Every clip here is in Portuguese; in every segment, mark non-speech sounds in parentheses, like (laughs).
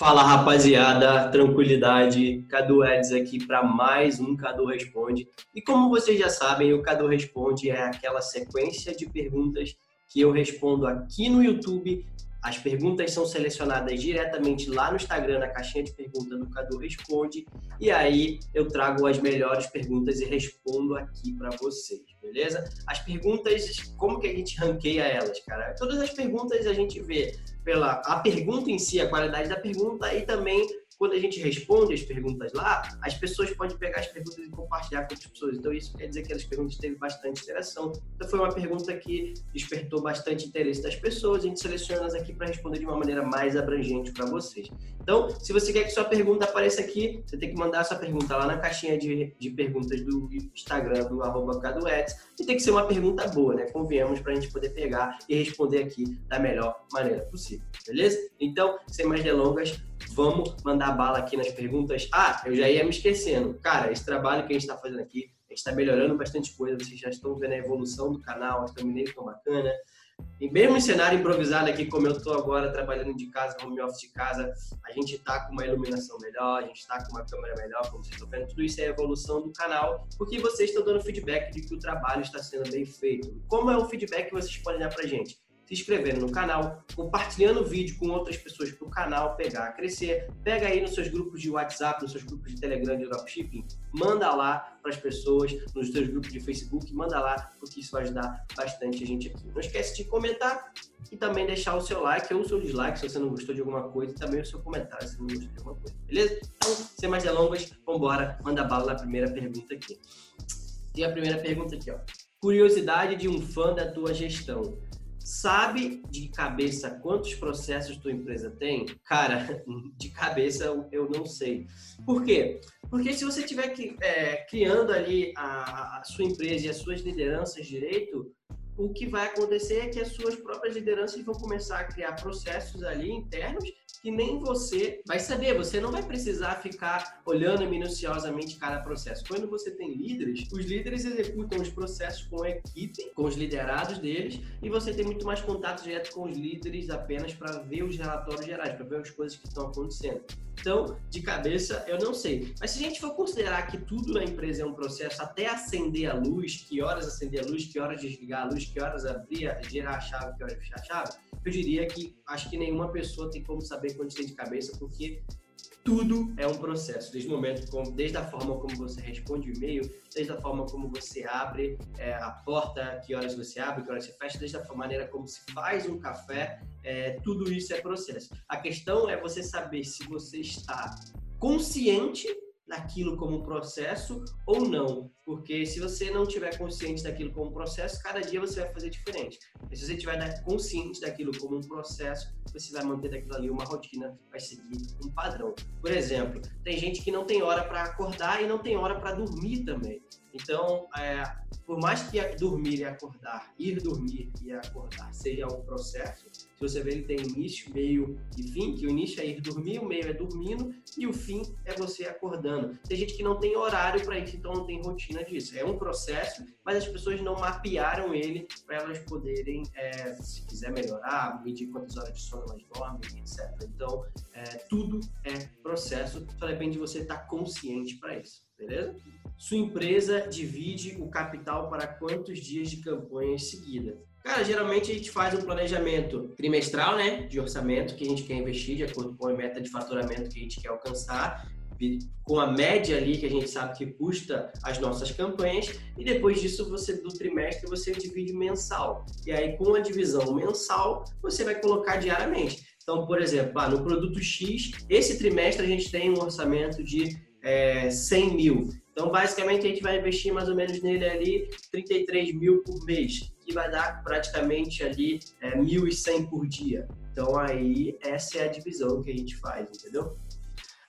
Fala rapaziada, tranquilidade, Cadu Eds aqui para mais um Cadu Responde. E como vocês já sabem, o Cadu Responde é aquela sequência de perguntas que eu respondo aqui no YouTube as perguntas são selecionadas diretamente lá no Instagram, na caixinha de perguntas do Cadu Responde. E aí eu trago as melhores perguntas e respondo aqui para vocês, beleza? As perguntas, como que a gente ranqueia elas, cara? Todas as perguntas a gente vê pela a pergunta em si, a qualidade da pergunta e também quando a gente responde as perguntas lá, as pessoas podem pegar as perguntas e compartilhar com outras pessoas. Então, isso quer dizer que as perguntas teve bastante interação. Então, foi uma pergunta que despertou bastante interesse das pessoas. A gente seleciona elas aqui para responder de uma maneira mais abrangente para vocês. Então, se você quer que sua pergunta apareça aqui, você tem que mandar sua pergunta lá na caixinha de, de perguntas do Instagram, do arroba e tem que ser uma pergunta boa, né? Convenhamos para a gente poder pegar e responder aqui da melhor maneira possível, beleza? Então, sem mais delongas, vamos mandar bala aqui nas perguntas. Ah, eu já ia me esquecendo. Cara, esse trabalho que a gente está fazendo aqui, a gente está melhorando bastante coisa. Vocês já estão vendo a evolução do canal, as thumbnails estão bacana. E mesmo em cenário improvisado aqui, como eu estou agora trabalhando de casa, home office de casa, a gente está com uma iluminação melhor, a gente está com uma câmera melhor, como vocês estão vendo. Tudo isso é evolução do canal, porque vocês estão dando feedback de que o trabalho está sendo bem feito. Como é o feedback que vocês podem dar para gente? Se inscrevendo no canal, compartilhando o vídeo com outras pessoas para o canal pegar, crescer. Pega aí nos seus grupos de WhatsApp, nos seus grupos de Telegram de dropshipping, manda lá para as pessoas, nos seus grupos de Facebook, manda lá, porque isso vai ajudar bastante a gente aqui. Não esquece de comentar e também deixar o seu like ou o seu dislike se você não gostou de alguma coisa e também o seu comentário se não gostou de alguma coisa, beleza? Então, sem mais delongas, vambora, manda bala na primeira pergunta aqui. Tem a primeira pergunta aqui, ó. Curiosidade de um fã da tua gestão sabe de cabeça quantos processos tua empresa tem? Cara, (laughs) de cabeça eu não sei. Por quê? Porque se você estiver é, criando ali a, a, sua empresa e as suas lideranças direito, o que vai acontecer é que as suas próprias lideranças vão começar a criar processos ali internos que nem você vai saber. Você não vai precisar ficar olhando minuciosamente cada processo. Quando você tem líderes, os líderes executam os processos com a equipe, com os liderados deles, e você tem muito mais contato direto com os líderes apenas para ver os relatórios gerais, para ver as coisas que estão acontecendo. Então, de cabeça, eu não sei. Mas se a gente for considerar que tudo na empresa é um processo, até acender a luz, que horas acender a luz, que horas desligar a luz, que horas abrir, girar a chave, que horas fechar a chave, eu diria que acho que nenhuma pessoa tem como saber quanto tem de cabeça, porque tudo é um processo, desde o momento, como, desde a forma como você responde o e-mail, desde a forma como você abre é, a porta, que horas você abre, que horas você fecha, desde a maneira como se faz um café, é, tudo isso é processo. A questão é você saber se você está consciente daquilo como processo ou não. Porque se você não tiver consciente daquilo como processo, cada dia você vai fazer diferente. Mas se você tiver consciente daquilo como um processo, você vai manter daquilo ali uma rotina, vai seguir um padrão. Por exemplo, tem gente que não tem hora para acordar e não tem hora para dormir também. Então, é, por mais que dormir e acordar, ir dormir e acordar seja um processo, se você vê ele tem início, meio e fim, que o início é ir dormir, o meio é dormindo e o fim é você acordando. Tem gente que não tem horário para isso, então não tem rotina disso. É um processo, mas as pessoas não mapearam ele para elas poderem, é, se quiser melhorar, medir quantas horas de sono elas dormem, etc. Então, é, tudo é processo, só depende de você estar consciente para isso, beleza? Sua empresa divide o capital para quantos dias de campanha seguida? Cara, geralmente a gente faz um planejamento trimestral, né, de orçamento que a gente quer investir de acordo com a meta de faturamento que a gente quer alcançar, com a média ali que a gente sabe que custa as nossas campanhas e depois disso você do trimestre você divide mensal. E aí com a divisão mensal, você vai colocar diariamente. Então, por exemplo, ah, no produto X, esse trimestre a gente tem um orçamento de é, 100 mil. Então, basicamente, a gente vai investir mais ou menos nele ali 33 mil por mês, que vai dar praticamente ali é, 1.100 por dia. Então, aí, essa é a divisão que a gente faz, entendeu?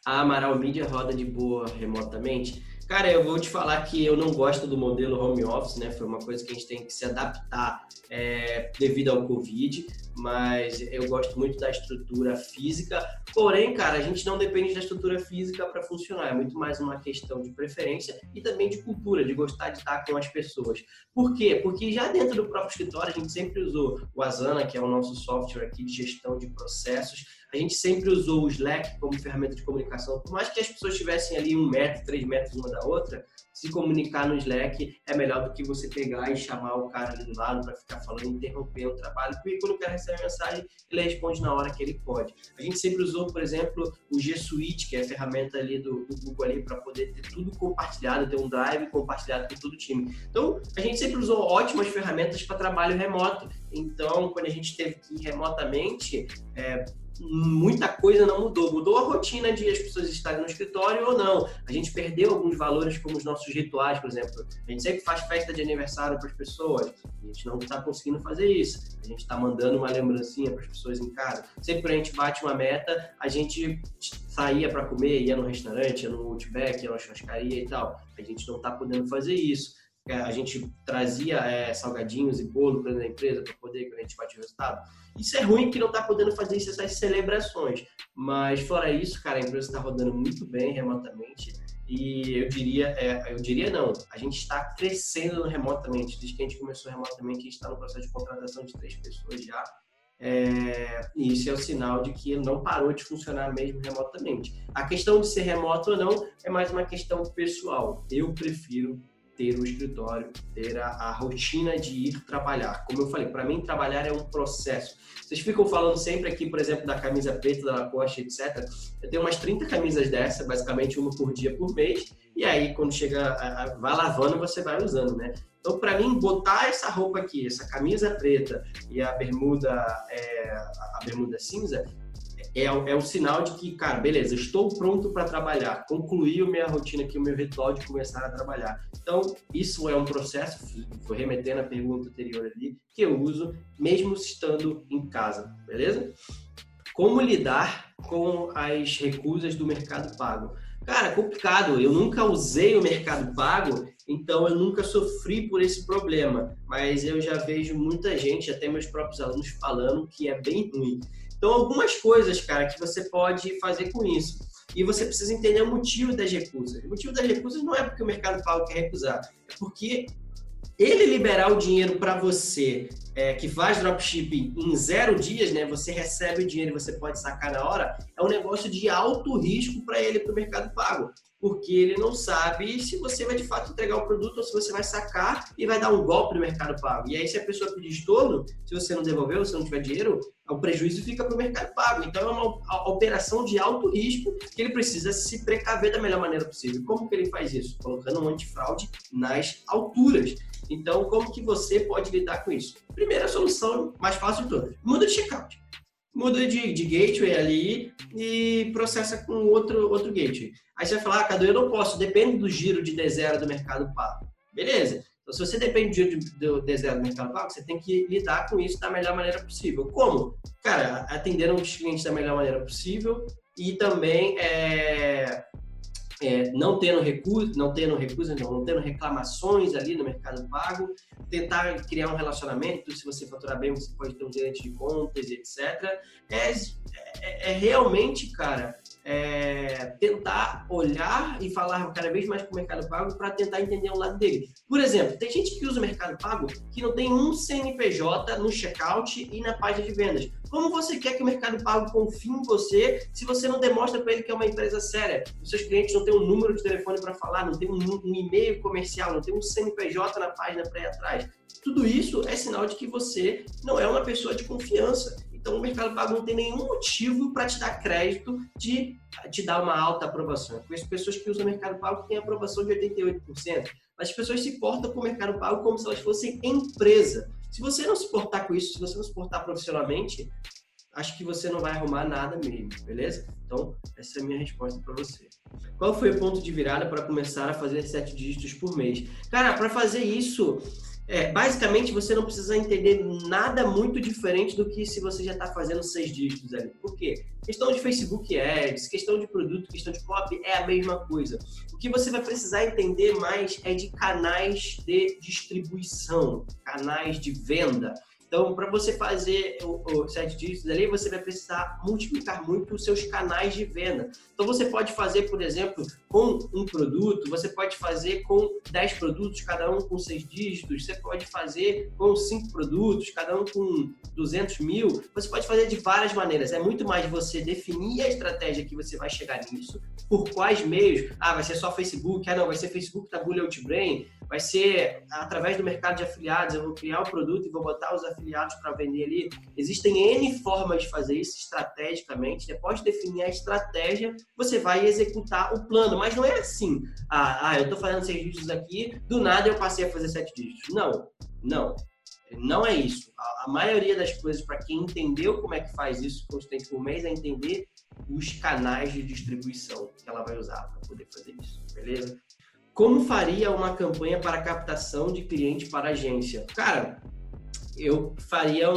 A Amaral Media roda de boa remotamente. Cara, eu vou te falar que eu não gosto do modelo home office, né? Foi uma coisa que a gente tem que se adaptar é, devido ao Covid, mas eu gosto muito da estrutura física. Porém, cara, a gente não depende da estrutura física para funcionar. É muito mais uma questão de preferência e também de cultura, de gostar de estar com as pessoas. Por quê? Porque já dentro do próprio escritório a gente sempre usou o Asana, que é o nosso software aqui de gestão de processos A gente sempre usou o Slack como ferramenta de comunicação. Por mais que as pessoas estivessem ali um metro, três metros uma da outra, se comunicar no Slack é melhor do que você pegar e chamar o cara ali do lado para ficar falando, interromper o trabalho, porque quando o cara recebe mensagem, ele responde na hora que ele pode. A gente sempre usou, por exemplo, o G Suite, que é a ferramenta ali do, do Google ali para poder ter tudo compartilhado, ter um drive compartilhado com todo o time. Então, a gente sempre usou ótimas ferramentas para trabalho remoto. Então, quando a gente teve que ir remotamente, é, muita coisa não mudou. Mudou a rotina de as pessoas estarem no escritório ou não. A gente perdeu alguns valores, como os nossos rituais, por exemplo. A gente sempre faz festa de aniversário para as pessoas. A gente não está conseguindo fazer isso. A gente está mandando uma lembrancinha para as pessoas em casa. Sempre que a gente bate uma meta, a gente saía para comer, ia no restaurante, ia no Outback, ia na churrascaria e tal. A gente não está podendo fazer isso. É, a gente trazia é, salgadinhos e bolo para a empresa para poder que a gente bate o resultado. Isso é ruim que não está podendo fazer essas celebrações, mas fora isso, cara, a empresa está rodando muito bem remotamente e eu diria, é, eu diria não, a gente está crescendo remotamente. Desde que a gente começou remotamente, a gente está no processo de contratação de três pessoas já. É, e isso é o sinal de que não parou de funcionar mesmo remotamente. A questão de ser remoto ou não é mais uma questão pessoal. Eu prefiro ter o escritório, ter a, a rotina de ir trabalhar. Como eu falei, para mim trabalhar é um processo. Vocês ficam falando sempre aqui, por exemplo, da camisa preta, da Lacoste, etc. Eu tenho umas 30 camisas dessa, basicamente uma por dia por mês. E aí, quando chega, a, a, vai lavando, você vai usando, né? Então, para mim, botar essa roupa aqui, essa camisa preta e a bermuda, é, a bermuda cinza, é, é um sinal de que, cara, beleza, estou pronto para trabalhar, concluí a minha rotina aqui, o meu ritual de começar a trabalhar. Então, isso é um processo, vou remetendo à pergunta anterior ali, que eu uso mesmo estando em casa, beleza? Como lidar com as recusas do mercado pago? Cara, complicado. Eu nunca usei o mercado pago, então eu nunca sofri por esse problema. Mas eu já vejo muita gente, até meus próprios alunos, falando que é bem ruim. Então, algumas coisas, cara, que você pode fazer com isso. E você precisa entender o motivo das recusas. O motivo das recusas não é porque o mercado pago quer recusar, é porque ele liberar o dinheiro para você é, que faz dropshipping em zero dias, né? Você recebe o dinheiro e você pode sacar na hora, é um negócio de alto risco para ele, para o mercado pago porque ele não sabe se você vai de fato entregar o produto ou se você vai sacar e vai dar um golpe no mercado pago. E aí, se a pessoa pedir estorno, se você não devolver se não tiver dinheiro, o prejuízo fica para o mercado pago. Então, é uma operação de alto risco que ele precisa se precaver da melhor maneira possível. Como que ele faz isso? Colocando um antifraude nas alturas. Então, como que você pode lidar com isso? Primeira solução, mais fácil de todas, muda de checkout muda de, de gateway ali e processa com outro, outro gateway. Aí você vai falar, ah, Cadu, eu não posso, depende do giro de D0 do mercado pago. Beleza. Então, se você depende do giro do D0 do mercado pago, você tem que lidar com isso da melhor maneira possível. Como? Cara, atendendo os clientes da melhor maneira possível e também é, é, não tendo recurso, não tendo recursos, não, não tendo reclamações ali no mercado pago, tentar criar um relacionamento, se você faturar bem, você pode ter um gerente de contas, etc. É, é, é realmente, cara, tentar olhar e falar cada vez mais com o Mercado Pago para tentar entender o lado dele. Por exemplo, tem gente que usa o Mercado Pago que não tem um CNPJ no checkout e na página de vendas. Como você quer que o Mercado Pago confie em você se você não demonstra para ele que é uma empresa séria? Os seus clientes não têm um número de telefone para falar, não tem um, um e-mail comercial, não tem um CNPJ na página para ir atrás. Tudo isso é sinal de que você não é uma pessoa de confiança. Então, o Mercado Pago não tem nenhum motivo para te dar crédito de te dar uma alta aprovação. Eu conheço pessoas que usam o Mercado Pago que têm aprovação de 88%, mas as pessoas se portam com o Mercado Pago como se elas fossem empresa. Se você não se portar com isso, se você não se portar profissionalmente, acho que você não vai arrumar nada mesmo, beleza? Então, essa é a minha resposta para você. Qual foi o ponto de virada para começar a fazer sete dígitos por mês? Cara, para fazer isso, é, basicamente, você não precisa entender nada muito diferente do que se você já está fazendo seis dígitos ali. Por quê? Questão de Facebook Ads, questão de produto, questão de copy é a mesma coisa. O que você vai precisar entender mais é de canais de distribuição, canais de venda. Então, para você fazer o, o sete dígitos ali, você vai precisar multiplicar muito os seus canais de venda. Então, você pode fazer, por exemplo, com um produto, você pode fazer com 10 produtos, cada um com seis dígitos, você pode fazer com cinco produtos, cada um com 200 mil. Você pode fazer de várias maneiras. É muito mais você definir a estratégia que você vai chegar nisso, por quais meios. Ah, vai ser só Facebook, ah, não, vai ser Facebook da Bullet Outbrain, vai ser através do mercado de afiliados, eu vou criar o produto e vou botar os afiliados para vender ali. Existem N formas de fazer isso estrategicamente. Depois de definir a estratégia, você vai executar o plano. Mas não é assim, ah, ah eu estou fazendo seis dígitos aqui, do nada eu passei a fazer sete dígitos. Não, não. Não é isso. A, a maioria das coisas, para quem entendeu como é que faz isso constante por mês, é entender os canais de distribuição que ela vai usar para poder fazer isso, beleza? Como faria uma campanha para captação de cliente para agência? Cara, eu faria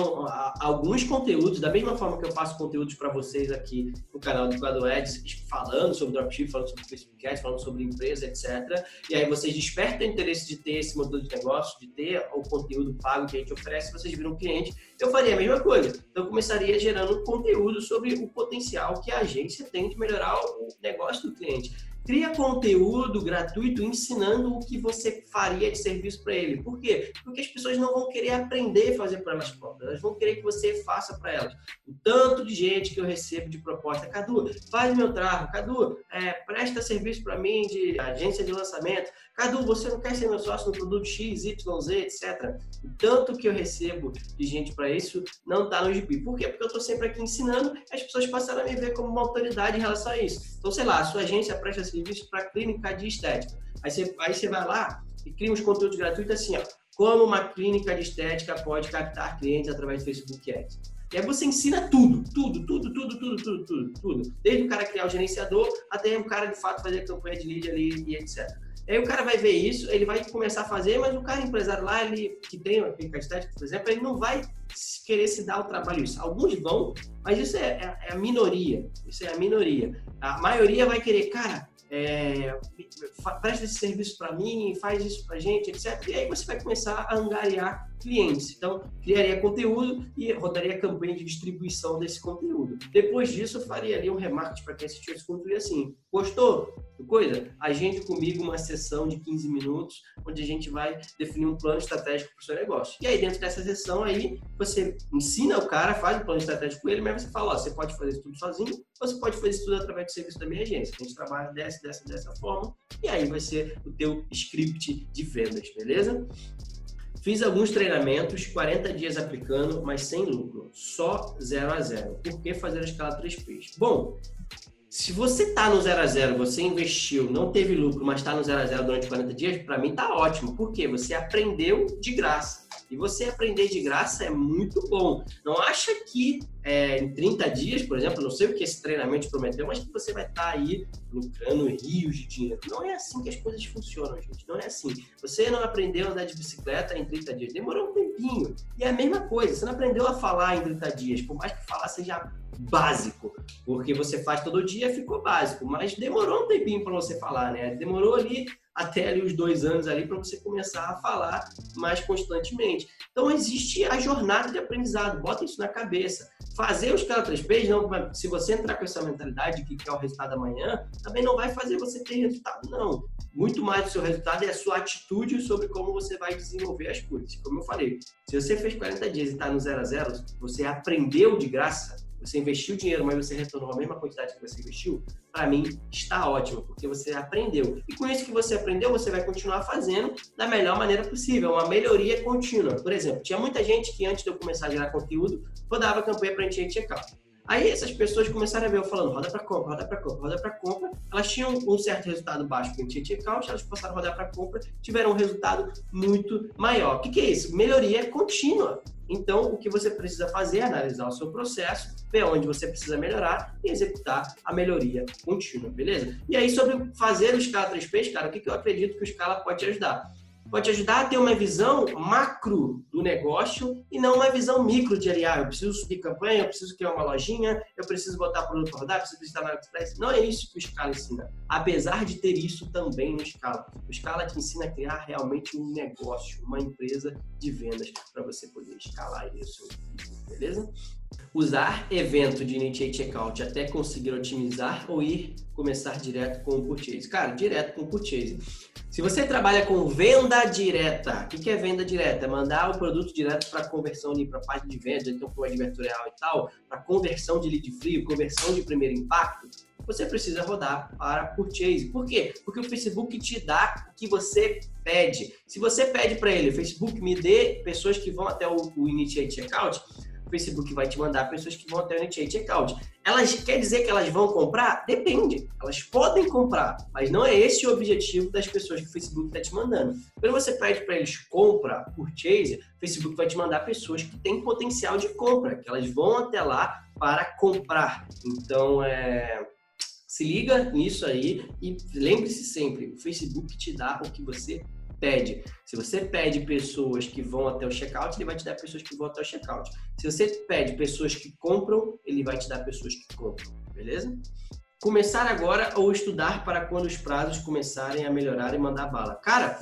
alguns conteúdos, da mesma forma que eu faço conteúdos para vocês aqui no canal do Quadro Ads, falando sobre dropship, falando sobre Facebook Ads, falando sobre empresa, etc. E aí vocês despertam o interesse de ter esse modelo de negócio, de ter o conteúdo pago que a gente oferece, vocês viram cliente, eu faria a mesma coisa. Então eu começaria gerando conteúdo sobre o potencial que a agência tem de melhorar o negócio do cliente. Cria conteúdo gratuito ensinando o que você faria de serviço para ele. Por quê? Porque as pessoas não vão querer aprender a fazer para elas próprias. Elas vão querer que você faça para elas. O tanto de gente que eu recebo de proposta, Cadu, faz meu tráfego. Cadu, é, presta serviço para mim de agência de lançamento. Cadu, você não quer ser meu sócio no produto X, Y, Z, etc. O tanto que eu recebo de gente para isso não está no GP. Por quê? Porque eu estou sempre aqui ensinando as pessoas passaram a me ver como uma autoridade em relação a isso. Então, sei lá, a sua agência presta serviço para clínica de estética. Aí você, aí você vai lá e cria uns conteúdos gratuitos assim, ó. Como uma clínica de estética pode captar clientes através do Facebook Ads. E aí você ensina tudo, tudo, tudo, tudo, tudo, tudo, tudo, tudo. Desde o cara criar o gerenciador até o cara de fato fazer campanha de lead ali e etc. Aí o cara vai ver isso, ele vai começar a fazer, mas o cara empresário lá, ele que tem uma clínica estética, por exemplo, ele não vai querer se dar o trabalho isso. Alguns vão, mas isso é, é, é a minoria. Isso é a minoria. A maioria vai querer, cara, é, presta esse serviço para mim, faz isso para gente, etc. E aí você vai começar a angariar clientes. Então, criaria conteúdo e rodaria campanha de distribuição desse conteúdo. Depois disso, eu faria ali um remarketing para quem assistiu esse conteúdo assim. Gostou? Coisa? Agende comigo uma sessão de 15 minutos, onde a gente vai definir um plano estratégico para o seu negócio. E aí, dentro dessa sessão aí, você ensina o cara, faz o plano estratégico com ele, mas você fala, ó, você pode fazer isso tudo sozinho, ou você pode fazer isso tudo através do serviço da minha agência. A gente trabalha dessa, dessa, dessa forma, e aí vai ser o teu script de vendas, beleza? Fiz alguns treinamentos, 40 dias aplicando, mas sem lucro, só 0 a 0. Por que fazer a escala 3Ps? Bom, se você está no 0 a 0, você investiu, não teve lucro, mas está no 0 a 0 durante 40 dias, para mim tá ótimo. Por quê? Você aprendeu de graça. E você aprender de graça é muito bom. Não acha que é, em 30 dias, por exemplo, não sei o que esse treinamento prometeu, mas que você vai estar tá aí lucrando rios de dinheiro. Não é assim que as coisas funcionam, gente. Não é assim. Você não aprendeu a andar de bicicleta em 30 dias. Demorou um tempinho. E é a mesma coisa. Você não aprendeu a falar em 30 dias. Por mais que falar seja básico, porque você faz todo dia, ficou básico, mas demorou um tempinho para você falar, né? Demorou ali até ali os dois anos ali para você começar a falar mais constantemente. Então existe a jornada de aprendizado, bota isso na cabeça. Fazer os cara três P's, não, se você entrar com essa mentalidade de que quer o resultado amanhã, também não vai fazer você ter resultado, não. Muito mais do seu resultado é a sua atitude sobre como você vai desenvolver as coisas. Como eu falei, se você fez 40 dias e está no zero a zero, você aprendeu de graça, você investiu dinheiro, mas você retornou a mesma quantidade que você investiu, para mim está ótimo, porque você aprendeu. E com isso que você aprendeu, você vai continuar fazendo da melhor maneira possível, uma melhoria contínua. Por exemplo, tinha muita gente que antes de eu começar a gerar conteúdo, rodava campanha para encher checkout. Aí essas pessoas começaram a ver eu falando roda para compra, roda para compra, roda para compra. Elas tinham um certo resultado baixo com o checkout, elas passaram a rodar para compra, tiveram um resultado muito maior. O que, que é isso? Melhoria contínua. Então, o que você precisa fazer é analisar o seu processo, ver onde você precisa melhorar e executar a melhoria contínua, beleza? E aí, sobre fazer o Scala 3Ps, cara, o que, que eu acredito que o Scala pode te ajudar? Pode ajudar a ter uma visão macro do negócio e não uma visão micro de ali, ah, eu preciso subir campanha, eu preciso criar uma lojinha, eu preciso botar produto rodar, eu preciso visitar na AliExpress. Não é isso que o Scala ensina. Apesar de ter isso também no Scala. O Scala te ensina a criar realmente um negócio, uma empresa de vendas para você poder escalar aí o seu beleza? Usar evento de Initiate Checkout até conseguir otimizar ou ir começar direto com o Purchase? Cara, direto com o Purchase. Se você trabalha com venda direta, o que é venda direta? É mandar o produto direto para conversão ali, para página de venda, então para o advertorial e tal, para conversão de lead free, conversão de primeiro impacto, você precisa rodar para Purchase. Por quê? Porque o Facebook te dá o que você pede. Se você pede para ele, Facebook me dê pessoas que vão até o, o Initiate Checkout, o Facebook vai te mandar pessoas que vão até o Initiate Checkout. Elas quer dizer que elas vão comprar? Depende. Elas podem comprar, mas não é esse o objetivo das pessoas que o Facebook está te mandando. Quando você pede para eles compra, purchase, o Facebook vai te mandar pessoas que têm potencial de compra, que elas vão até lá para comprar. Então, é se liga nisso aí e lembre-se sempre, o Facebook te dá o que você pede. Se você pede pessoas que vão até o checkout, ele vai te dar pessoas que vão até o checkout. Se você pede pessoas que compram, ele vai te dar pessoas que compram, beleza? Começar agora ou estudar para quando os prazos começarem a melhorar e mandar bala. Cara,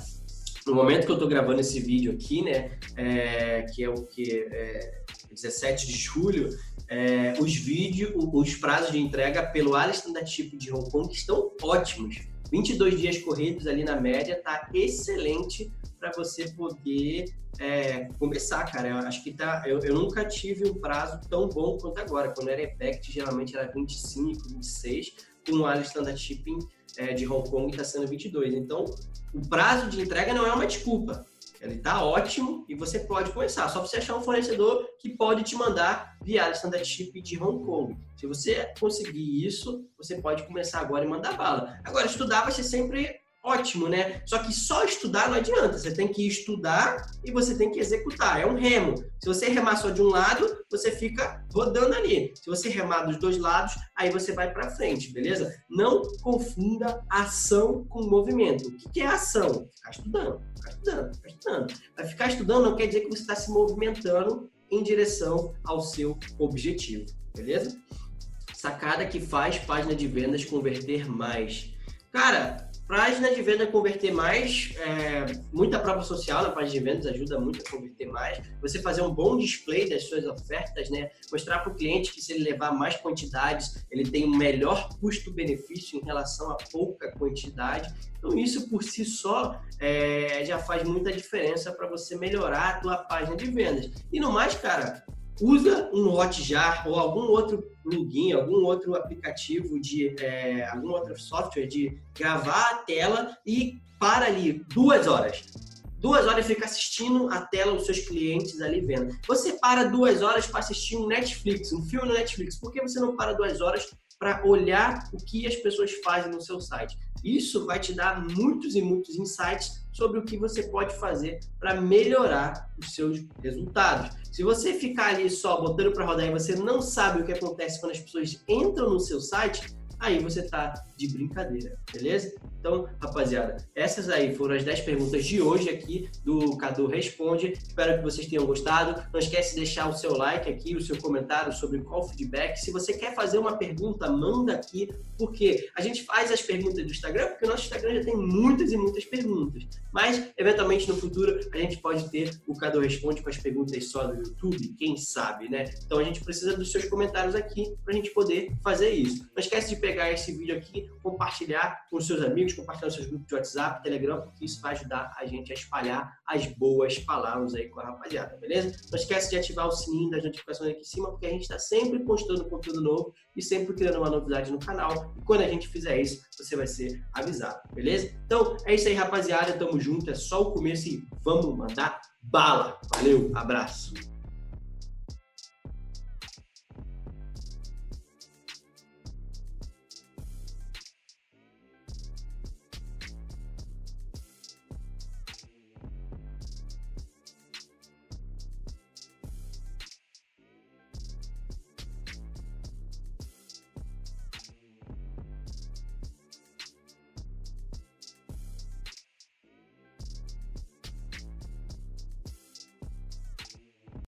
no momento que eu estou gravando esse vídeo aqui, né, é, que é o que é 17 de julho, é, os vídeos, os prazos de entrega pelo Alistair da Chip de Hong Kong estão ótimos. 22 dias corridos ali na média, tá excelente para você poder é, começar, cara. Eu acho que tá. Eu, eu, nunca tive um prazo tão bom quanto agora. Quando era EPECT, geralmente era 25, 26, com o Alistair da Shipping é, de Hong Kong está sendo 22. Então, o prazo de entrega não é uma desculpa. Ele está ótimo e você pode começar. Só você achar um fornecedor que pode te mandar via standard chip de Hong Kong. Se você conseguir isso, você pode começar agora e mandar bala. Agora, estudar vai ser sempre ótimo, né? Só que só estudar não adianta. Você tem que estudar e você tem que executar. É um remo. Se você remar só de um lado, você fica rodando ali. Se você remar dos dois lados, aí você vai para frente, beleza? Não confunda ação com movimento. O que é ação? Ficar estudando, ficar estudando, ficar estudando. Vai ficar estudando não quer dizer que você está se movimentando em direção ao seu objetivo, beleza? Sacada que faz página de vendas converter mais. Cara, Página de venda converter mais, é, muita prova social na página de vendas ajuda muito a converter mais. Você fazer um bom display das suas ofertas, né? Mostrar para o cliente que se ele levar mais quantidades, ele tem um melhor custo-benefício em relação a pouca quantidade. Então isso por si só é, já faz muita diferença para você melhorar a tua página de vendas. E no mais, cara, usa um Hotjar ou algum outro plugin, algum outro aplicativo de é, algum outro software de gravar a tela e para ali duas horas. Duas horas fica assistindo a tela dos seus clientes ali vendo. Você para duas horas para assistir um Netflix, um filme no Netflix. Por que você não para duas horas para olhar o que as pessoas fazem no seu site? Isso vai te dar muitos e muitos insights sobre o que você pode fazer para melhorar os seus resultados. Se você ficar ali só botando para rodar e você não sabe o que acontece quando as pessoas entram no seu site, aí você tá de brincadeira, beleza? Então, rapaziada, essas aí foram as 10 perguntas de hoje aqui do Cadu Responde. Espero que vocês tenham gostado. Não esquece de deixar o seu like aqui, o seu comentário sobre qual feedback. Se você quer fazer uma pergunta, manda aqui, porque a gente faz as perguntas do Instagram, porque o nosso Instagram já tem muitas e muitas perguntas. Mas, eventualmente, no futuro, a gente pode ter o Cadu Responde com as perguntas só do YouTube, quem sabe, né? Então, a gente precisa dos seus comentários aqui para a gente poder fazer isso. Não esquece de pegar esse vídeo aqui, compartilhar com seus amigos, compartilhar seus grupos de WhatsApp, Telegram, porque isso vai ajudar a gente a espalhar as boas palavras aí com a rapaziada, beleza? Não esquece de ativar o sininho das notificações aqui em cima, porque a gente está sempre postando conteúdo novo e sempre criando uma novidade no canal. E quando a gente fizer isso, você vai ser avisado, beleza? Então, é isso aí, rapaziada. Tamo junto. É só o começo e vamos mandar bala. Valeu, abraço.